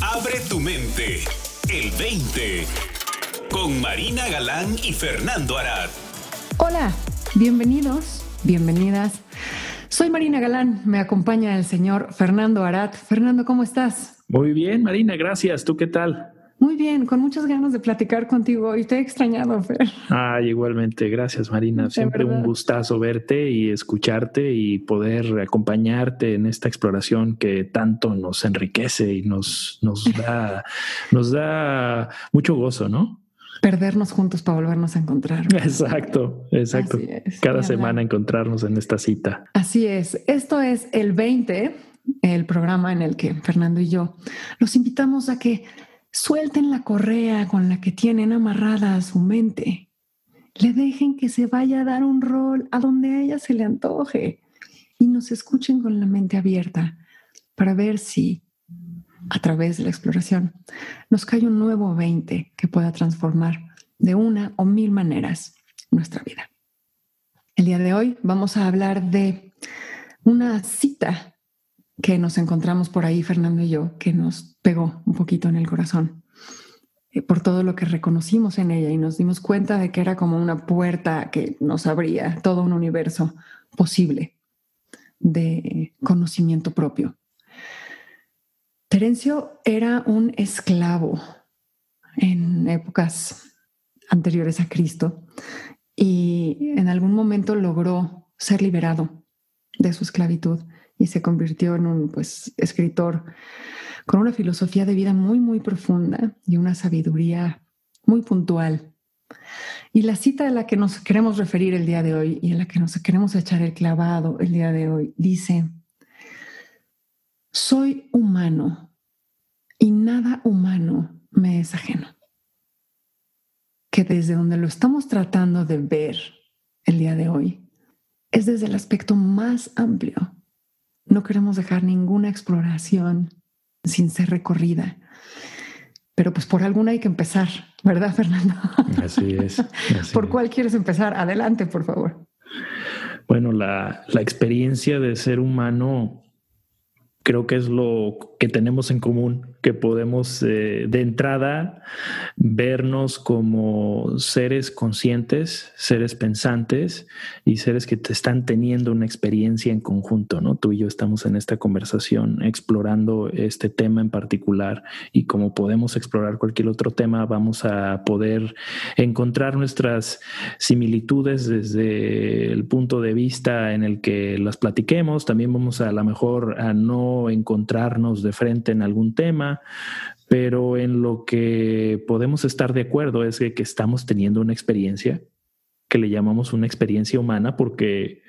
Abre tu mente. El 20. Con Marina Galán y Fernando Arad. Hola, bienvenidos, bienvenidas. Soy Marina Galán, me acompaña el señor Fernando Arad. Fernando, ¿cómo estás? Muy bien, Marina, gracias. ¿Tú qué tal? Muy bien, con muchas ganas de platicar contigo y te he extrañado, Fer. Ay, igualmente, gracias Marina. Siempre un gustazo verte y escucharte y poder acompañarte en esta exploración que tanto nos enriquece y nos, nos, da, nos da mucho gozo, ¿no? Perdernos juntos para volvernos a encontrar. Exacto, exacto. Cada semana encontrarnos en esta cita. Así es. Esto es el 20, el programa en el que Fernando y yo los invitamos a que Suelten la correa con la que tienen amarrada a su mente. Le dejen que se vaya a dar un rol a donde a ella se le antoje y nos escuchen con la mente abierta para ver si a través de la exploración nos cae un nuevo 20 que pueda transformar de una o mil maneras nuestra vida. El día de hoy vamos a hablar de una cita que nos encontramos por ahí, Fernando y yo, que nos pegó un poquito en el corazón eh, por todo lo que reconocimos en ella y nos dimos cuenta de que era como una puerta que nos abría todo un universo posible de conocimiento propio. Terencio era un esclavo en épocas anteriores a Cristo y en algún momento logró ser liberado de su esclavitud y se convirtió en un pues, escritor con una filosofía de vida muy, muy profunda y una sabiduría muy puntual. Y la cita a la que nos queremos referir el día de hoy y en la que nos queremos echar el clavado el día de hoy dice, soy humano y nada humano me es ajeno. Que desde donde lo estamos tratando de ver el día de hoy es desde el aspecto más amplio no queremos dejar ninguna exploración sin ser recorrida. Pero pues por alguna hay que empezar, ¿verdad, Fernando? Así es. ¿Por cuál quieres empezar? Adelante, por favor. Bueno, la, la experiencia de ser humano creo que es lo que tenemos en común, que podemos eh, de entrada vernos como seres conscientes, seres pensantes y seres que te están teniendo una experiencia en conjunto, ¿no? Tú y yo estamos en esta conversación explorando este tema en particular y como podemos explorar cualquier otro tema, vamos a poder encontrar nuestras similitudes desde el punto de vista en el que las platiquemos, también vamos a, a lo mejor a no encontrarnos de frente en algún tema, pero en lo que podemos estar de acuerdo es que, estamos teniendo una experiencia que le llamamos una experiencia humana porque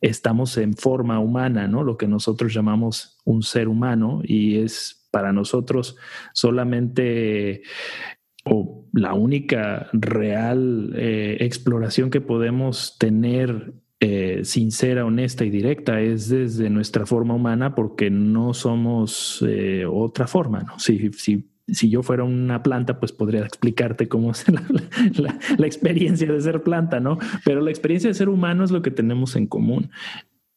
estamos en forma humana, ¿no? Lo que nosotros llamamos un ser humano y es para nosotros solamente o la única real eh, exploración que podemos tener eh, sincera, honesta y directa es desde nuestra forma humana porque no somos eh, otra forma, ¿no? Si, si, si, yo fuera una planta, pues podría explicarte cómo es la, la, experiencia de ser planta, ¿no? Pero la experiencia de ser humano es lo que tenemos en común.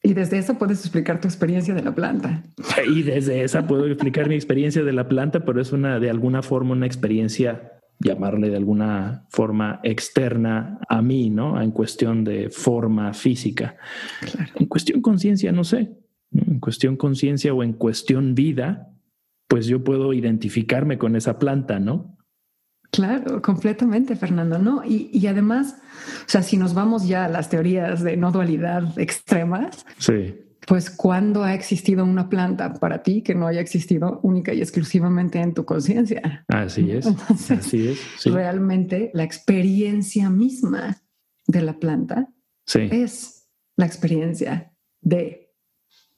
Y desde eso puedes explicar tu experiencia de la planta. Y desde esa puedo explicar mi experiencia de la planta, pero es una, de alguna forma, una experiencia llamarle de alguna forma externa a mí, ¿no? En cuestión de forma física. En cuestión conciencia, no sé. En cuestión conciencia o en cuestión vida, pues yo puedo identificarme con esa planta, ¿no? Claro, completamente, Fernando, ¿no? Y, y, además, o sea, si nos vamos ya a las teorías de no dualidad extremas, sí pues cuándo ha existido una planta para ti que no haya existido única y exclusivamente en tu conciencia. Así es. así es. Realmente la experiencia misma de la planta es la experiencia de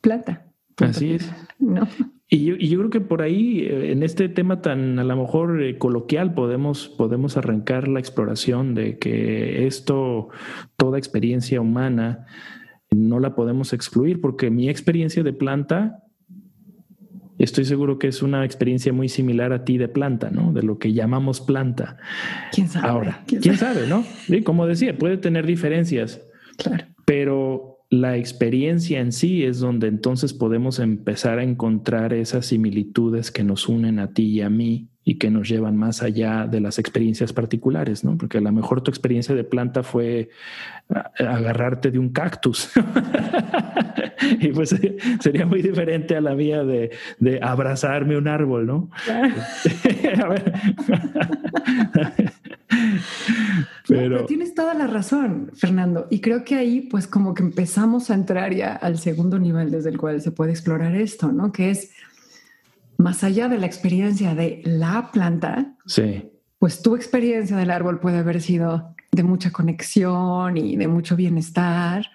planta. Así es. ¿No? Y yo, y yo, creo que por ahí, eh, en este tema tan a lo mejor eh, coloquial, podemos, podemos arrancar la exploración de que esto, toda experiencia humana, no la podemos excluir porque mi experiencia de planta, estoy seguro que es una experiencia muy similar a ti de planta, ¿no? De lo que llamamos planta. ¿Quién sabe? Ahora, ¿quién, sabe? no? como decía, puede tener diferencias. Claro. Pero la experiencia en sí es donde entonces podemos empezar a encontrar esas similitudes que nos unen a ti y a mí y que nos llevan más allá de las experiencias particulares, ¿no? Porque a lo mejor tu experiencia de planta fue agarrarte de un cactus. y pues sería muy diferente a la mía de, abrazarme un árbol, ¿no? a ver. pero... tienes toda la razón, Fernando. Y creo que ahí, pues, como que empezamos a entrar ya al segundo nivel desde el cual se puede explorar esto, ¿no? Que es más allá de la experiencia de la planta, sí. pues tu experiencia del árbol puede haber sido de mucha conexión y de mucho bienestar,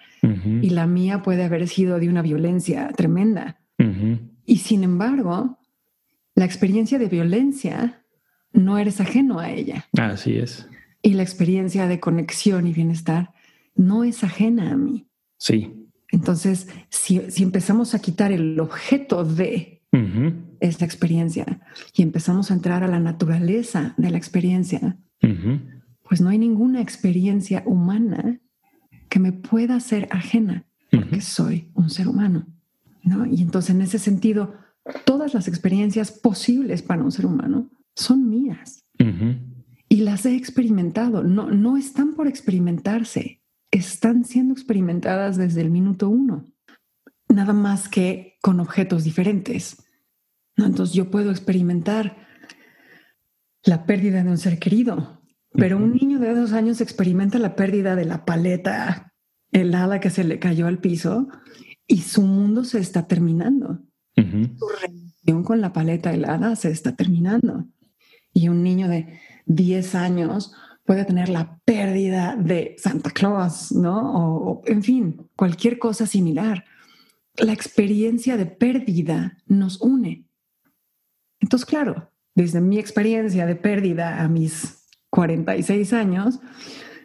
y la mía puede haber sido de una violencia tremenda. Y sin embargo, la experiencia de violencia no eres ajeno a ella. Así es. Y la experiencia de conexión y bienestar no es ajena a mí. Sí. Entonces, si, empezamos a quitar el objeto de esta experiencia y empezamos a entrar a la naturaleza de la experiencia, pues no hay ninguna experiencia humana que me pueda ser ajena, porque soy un ser humano. ¿no? Y entonces en ese sentido, todas las experiencias posibles para un ser humano son mías. Y las he experimentado, no, no están por experimentarse, están siendo experimentadas desde el minuto uno, nada más que con objetos diferentes. Entonces yo puedo experimentar la pérdida de un ser querido, pero un niño de dos años experimenta la pérdida de la paleta helada que se le cayó al piso y su mundo se está terminando. Su relación con la paleta helada se está terminando. Y un niño de 10 años puede tener la pérdida de Santa Claus, ¿no? o en fin, cualquier cosa similar. La experiencia de pérdida nos une entonces, claro, desde mi experiencia de pérdida a mis 46 años,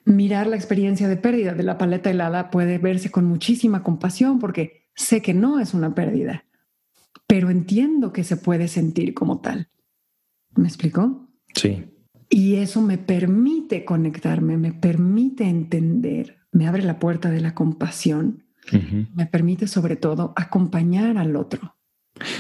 mirar la experiencia de pérdida de la paleta helada puede verse con muchísima compasión porque sé que no es una pérdida, pero entiendo que se puede sentir como tal. ¿Me explico? Sí. Y eso me permite conectarme, me permite entender, me abre la puerta de la compasión, me permite sobre todo acompañar al otro.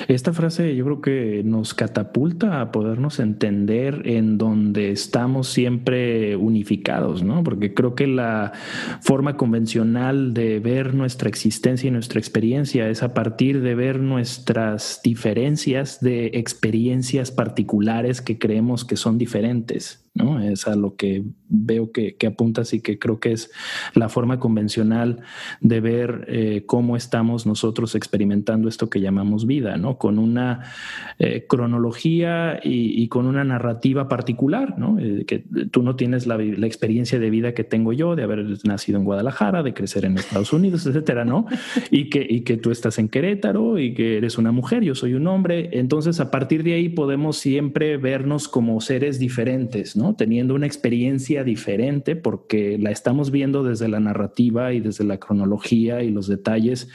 Esta frase yo creo que nos catapulta a podernos entender en donde estamos siempre unificados, ¿no? Porque creo que la forma convencional de ver nuestra existencia y nuestra experiencia es a partir de ver nuestras diferencias de experiencias particulares que creemos que son diferentes. ¿No? Es a lo que veo que, que apuntas y que creo que es la forma convencional de ver eh, cómo estamos nosotros experimentando esto que llamamos vida, ¿no? Con una eh, cronología y, con una narrativa particular, ¿no? Eh, que tú no tienes la, la, experiencia de vida que tengo yo de haber nacido en Guadalajara, de crecer en Estados Unidos, etcétera, ¿no? Y que, y que tú estás en Querétaro y que eres una mujer, yo soy un hombre. Entonces, a partir de ahí podemos siempre vernos como seres diferentes, Teniendo una experiencia diferente porque la estamos viendo desde la narrativa y desde la cronología y los detalles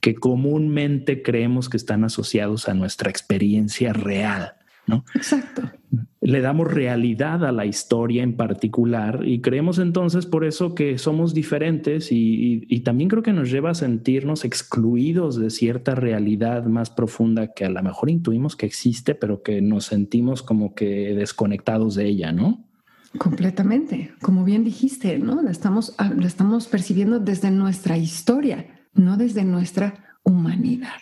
que comúnmente creemos que están asociados a nuestra experiencia real. ¿No? Exacto. Le damos realidad a la historia en particular y creemos entonces por eso que somos diferentes y, y, también creo que nos lleva a sentirnos excluidos de cierta realidad más profunda que a lo mejor intuimos que existe, pero que nos sentimos como que desconectados de ella, ¿no? Completamente, como bien dijiste, ¿no? La estamos, la estamos percibiendo desde nuestra historia, no desde nuestra humanidad.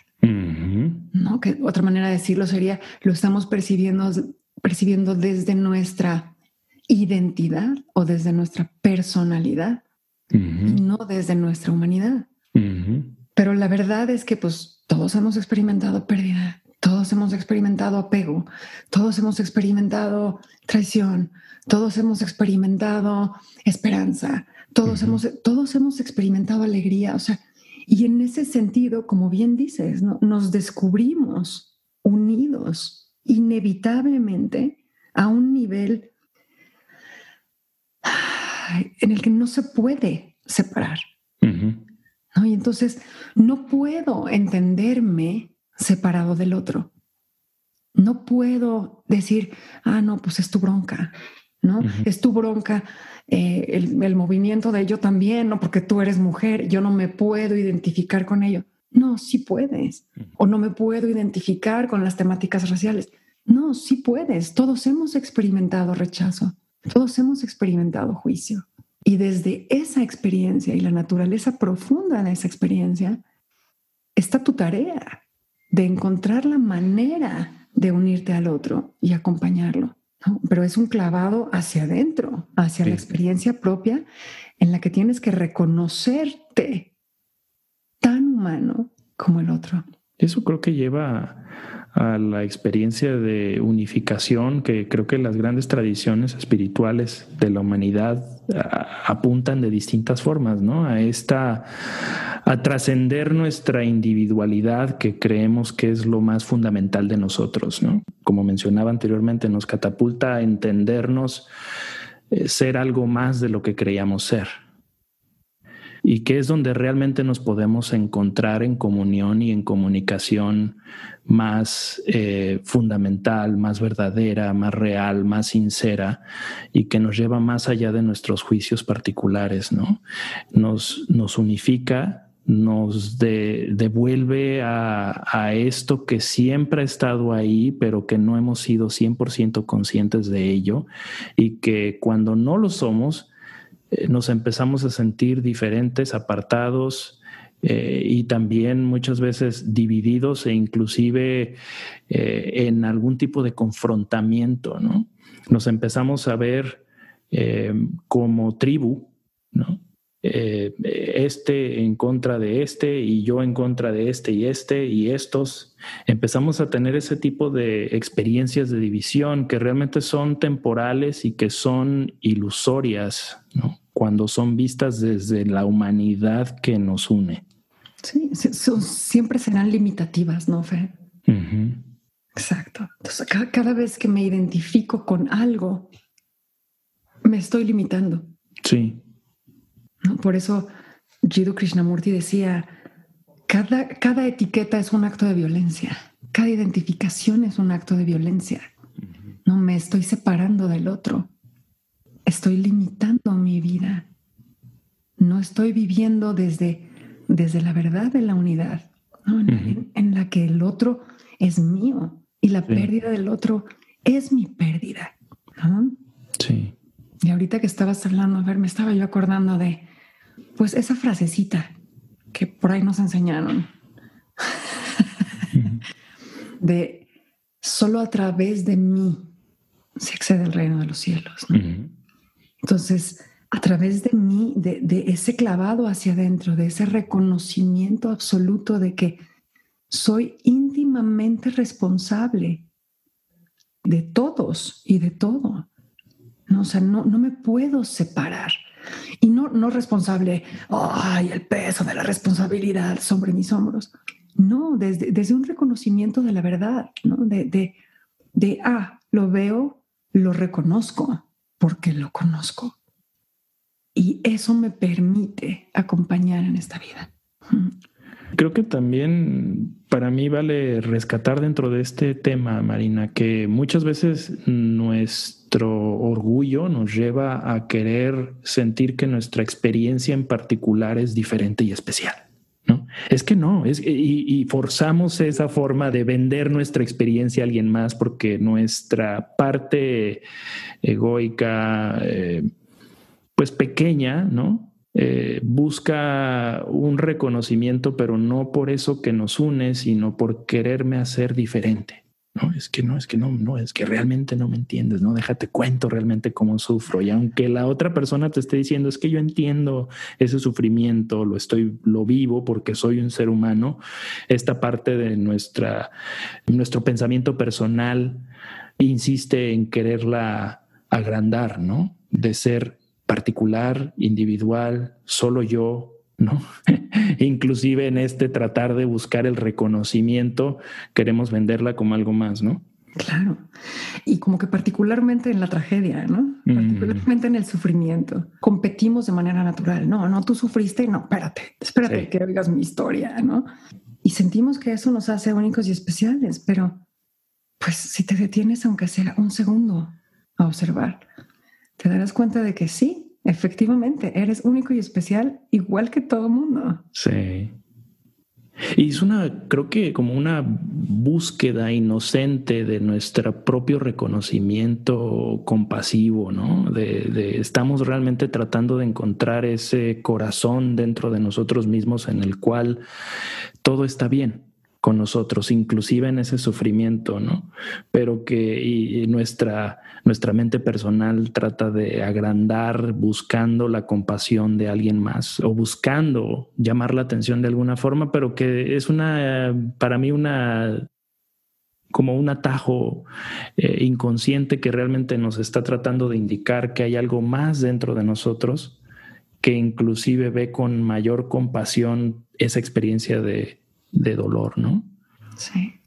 ¿No? Que otra manera de decirlo sería, lo estamos percibiendo, percibiendo desde nuestra identidad o desde nuestra personalidad y no desde nuestra humanidad. Pero la verdad es que pues todos hemos experimentado pérdida, todos hemos experimentado apego, todos hemos experimentado traición, todos hemos experimentado esperanza, todos, hemos, todos hemos experimentado alegría, o sea, y en ese sentido, como bien dices, nos descubrimos unidos inevitablemente a un nivel en el que no se puede separar. Y entonces no puedo entenderme separado del otro. No puedo decir, ah, no, pues es tu bronca. ¿No? Es tu bronca, eh, el, el, movimiento de yo también, no porque tú eres mujer, yo no me puedo identificar con ello. No, sí puedes. O no me puedo identificar con las temáticas raciales. No, sí puedes. Todos hemos experimentado rechazo. Todos hemos experimentado juicio. Y desde esa experiencia y la naturaleza profunda de esa experiencia, está tu tarea de encontrar la manera de unirte al otro y acompañarlo. Pero es un clavado hacia adentro, hacia la experiencia propia en la que tienes que reconocerte tan humano como el otro. Eso creo que lleva a la experiencia de unificación que creo que las grandes tradiciones espirituales de la humanidad apuntan de distintas formas, ¿no? A esta, a trascender nuestra individualidad que creemos que es lo más fundamental de nosotros, ¿no? Como mencionaba anteriormente, nos catapulta a entendernos eh, ser algo más de lo que creíamos ser y que es donde realmente nos podemos encontrar en comunión y en comunicación más eh, fundamental, más verdadera, más real, más sincera y que nos lleva más allá de nuestros juicios particulares, ¿no? Nos, nos unifica, nos devuelve a, a, esto que siempre ha estado ahí, pero que no hemos sido 100% conscientes de ello y que cuando no lo somos, nos empezamos a sentir diferentes, apartados eh, y también muchas veces divididos e inclusive eh, en algún tipo de confrontamiento, ¿no? Nos empezamos a ver como tribu, ¿no? este en contra de este y yo en contra de este y este y estos. Empezamos a tener ese tipo de experiencias de división que realmente son temporales y que son ilusorias, ¿no? Cuando son vistas desde la humanidad que nos une. Sí, siempre serán limitativas, ¿no, Fe? Exacto. Entonces, cada, vez que me identifico con algo, me estoy limitando. Sí. Por eso Jiddu Krishnamurti decía, cada, cada etiqueta es un acto de violencia, cada identificación es un acto de violencia. No me estoy separando del otro estoy limitando mi vida. No estoy viviendo desde, desde la verdad de la unidad, en, la que el otro es mío y la pérdida del otro es mi pérdida. Sí. Y ahorita que estabas hablando, a ver, me estaba yo acordando de, pues esa frasecita que por ahí nos enseñaron, de solo a través de mí se accede al reino de los cielos. Entonces, a través de mí, de, ese clavado hacia adentro, de ese reconocimiento absoluto de que soy íntimamente responsable de todos y de todo. No, o sea, no, no me puedo separar. Y no, no responsable, ay, el peso de la responsabilidad sobre mis hombros. No, desde, desde un reconocimiento de la verdad, ¿no? De, de, de, ah, lo veo, lo reconozco porque lo conozco. Y eso me permite acompañar en esta vida. Creo que también para mí vale rescatar dentro de este tema, Marina, que muchas veces nuestro orgullo nos lleva a querer sentir que nuestra experiencia en particular es diferente y especial. Es que no, es, y, forzamos esa forma de vender nuestra experiencia a alguien más porque nuestra parte egoica, eh, pues pequeña, ¿no? Eh, busca un reconocimiento, pero no por eso que nos une, sino por quererme hacer diferente. No, es que no, es que no, no, es que realmente no me entiendes, no, déjate cuento realmente cómo sufro. Y aunque la otra persona te esté diciendo, es que yo entiendo ese sufrimiento, lo estoy, lo vivo porque soy un ser humano, esta parte de nuestra, nuestro pensamiento personal insiste en quererla agrandar, ¿no? De ser particular, individual, solo yo, ¿no? Inclusive en este tratar de buscar el reconocimiento, queremos venderla como algo más, ¿no? Claro. Y como que particularmente en la tragedia, ¿no? Mm. Particularmente en el sufrimiento. Competimos de manera natural. No, no, tú sufriste. No, espérate, espérate que oigas mi historia, ¿no? Y sentimos que eso nos hace únicos y especiales, pero pues si te detienes, aunque sea un segundo a observar, te darás cuenta de que sí, efectivamente, eres único y especial igual que todo mundo. Sí. Y es una, creo que como una búsqueda inocente de nuestro propio reconocimiento compasivo, ¿no? De, estamos realmente tratando de encontrar ese corazón dentro de nosotros mismos en el cual todo está bien con nosotros, inclusive en ese sufrimiento, ¿no? Pero que nuestra, nuestra mente personal trata de agrandar buscando la compasión de alguien más o buscando llamar la atención de alguna forma, pero que es una, para mí, una como un atajo eh, inconsciente que realmente nos está tratando de indicar que hay algo más dentro de nosotros que inclusive ve con mayor compasión esa experiencia de, de dolor, ¿no? Sí.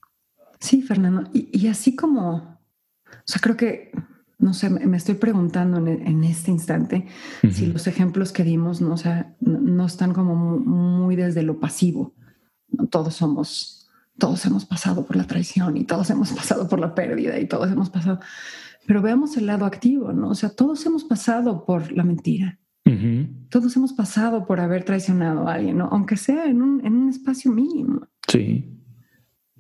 Sí, Fernando. Y, así como, o sea, creo que, no sé, me estoy preguntando en, este instante si los ejemplos que dimos, no, o sea, no están como muy desde lo pasivo. Todos somos, todos hemos pasado por la traición y todos hemos pasado por la pérdida y todos hemos pasado. Pero veamos el lado activo, ¿no? O sea, todos hemos pasado por la mentira. Todos hemos pasado por haber traicionado a alguien, ¿no? aunque sea en un, en un espacio mínimo. Sí.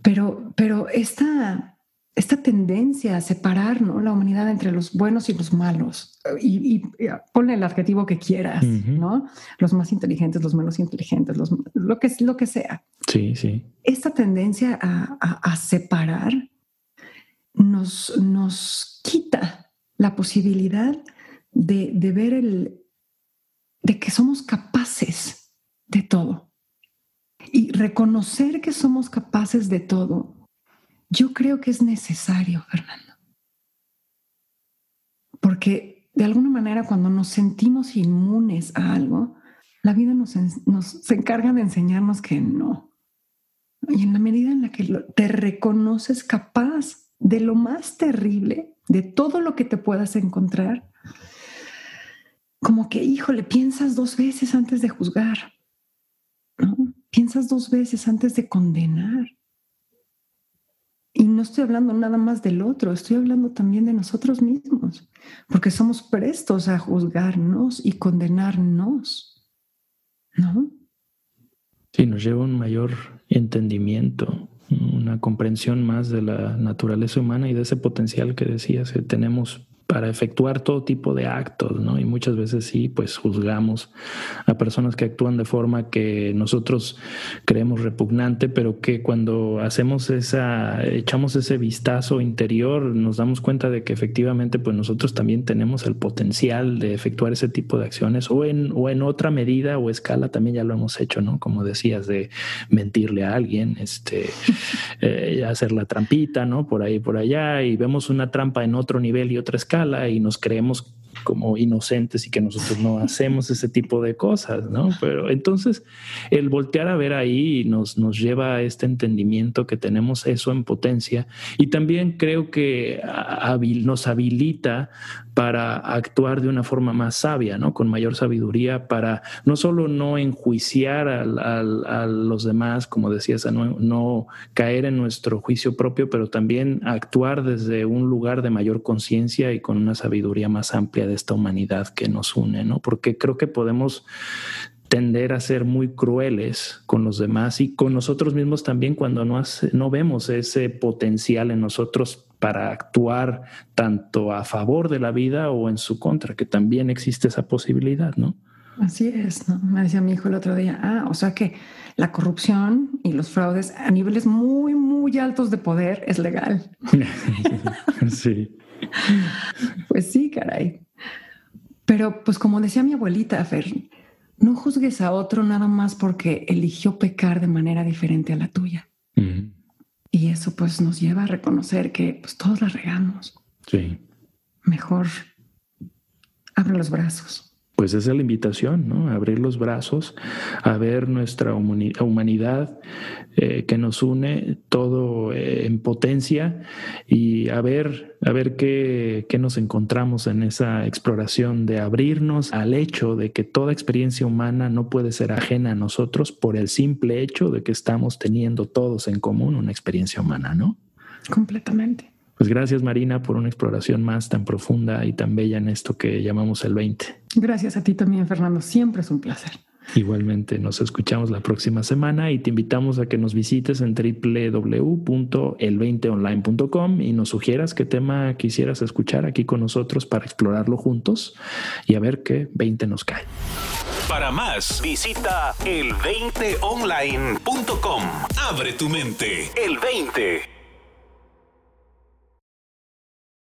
Pero, pero esta, esta tendencia a separar ¿no? la humanidad entre los buenos y los malos, y, ponle el adjetivo que quieras, ¿no? Los más inteligentes, los menos inteligentes, los, lo, que, lo que sea. Sí, sí. Esta tendencia a, a, separar nos, nos quita la posibilidad de, de ver el, de que somos capaces de todo. Y reconocer que somos capaces de todo, yo creo que es necesario, Fernando. Porque de alguna manera cuando nos sentimos inmunes a algo, la vida nos, se encarga de enseñarnos que no. Y en la medida en la que te reconoces capaz de lo más terrible, de todo lo que te puedas encontrar, como que, híjole, piensas dos veces antes de juzgar, ¿no? Piensas dos veces antes de condenar. Y no estoy hablando nada más del otro, estoy hablando también de nosotros mismos, porque somos prestos a juzgarnos y condenarnos, ¿no? Sí, nos lleva un mayor entendimiento, una comprensión más de la naturaleza humana y de ese potencial que decías que tenemos para efectuar todo tipo de actos, ¿no? Y muchas veces sí, pues juzgamos a personas que actúan de forma que nosotros creemos repugnante, pero que cuando hacemos esa, echamos ese vistazo interior, nos damos cuenta de que efectivamente, pues nosotros también tenemos el potencial de efectuar ese tipo de acciones, o en, o en otra medida o escala también ya lo hemos hecho, ¿no? Como decías, de mentirle a alguien, este, eh, hacer la trampita, ¿no? Por ahí, por allá, y vemos una trampa en otro nivel y otra escala y nos creemos como inocentes y que nosotros no hacemos ese tipo de cosas, ¿no? Pero entonces el voltear a ver ahí nos, nos lleva a este entendimiento que tenemos eso en potencia y también creo que nos habilita para actuar de una forma más sabia, ¿no? Con mayor sabiduría para no solo no enjuiciar a, los demás, como decías, no, caer en nuestro juicio propio, pero también actuar desde un lugar de mayor conciencia y con una sabiduría más amplia de esta humanidad que nos une, ¿no? Porque creo que podemos tender a ser muy crueles con los demás y con nosotros mismos también cuando no, no vemos ese potencial en nosotros para actuar tanto a favor de la vida o en su contra, que también existe esa posibilidad, ¿no? Así es, ¿no? Me decía mi hijo el otro día, ah, o sea que la corrupción y los fraudes a niveles muy, muy altos de poder es legal. sí. Pues sí, caray. Pero pues como decía mi abuelita, Fer, no juzgues a otro nada más porque eligió pecar de manera diferente a la tuya. Y eso pues nos lleva a reconocer que pues todos la regamos. Sí. Mejor abre los brazos pues esa es la invitación, ¿no? Abrir los brazos, a ver nuestra humanidad eh, que nos une todo eh, en potencia y a ver, a ver qué, qué, nos encontramos en esa exploración de abrirnos al hecho de que toda experiencia humana no puede ser ajena a nosotros por el simple hecho de que estamos teniendo todos en común una experiencia humana, ¿no? Completamente. Pues gracias Marina por una exploración más tan profunda y tan bella en esto que llamamos el 20. Gracias a ti también, Fernando. Siempre es un placer. Igualmente, nos escuchamos la próxima semana y te invitamos a que nos visites en www.el20online.com y nos sugieras qué tema quisieras escuchar aquí con nosotros para explorarlo juntos y a ver qué 20 nos cae. Para más, visita el20online.com. Abre tu mente. El 20.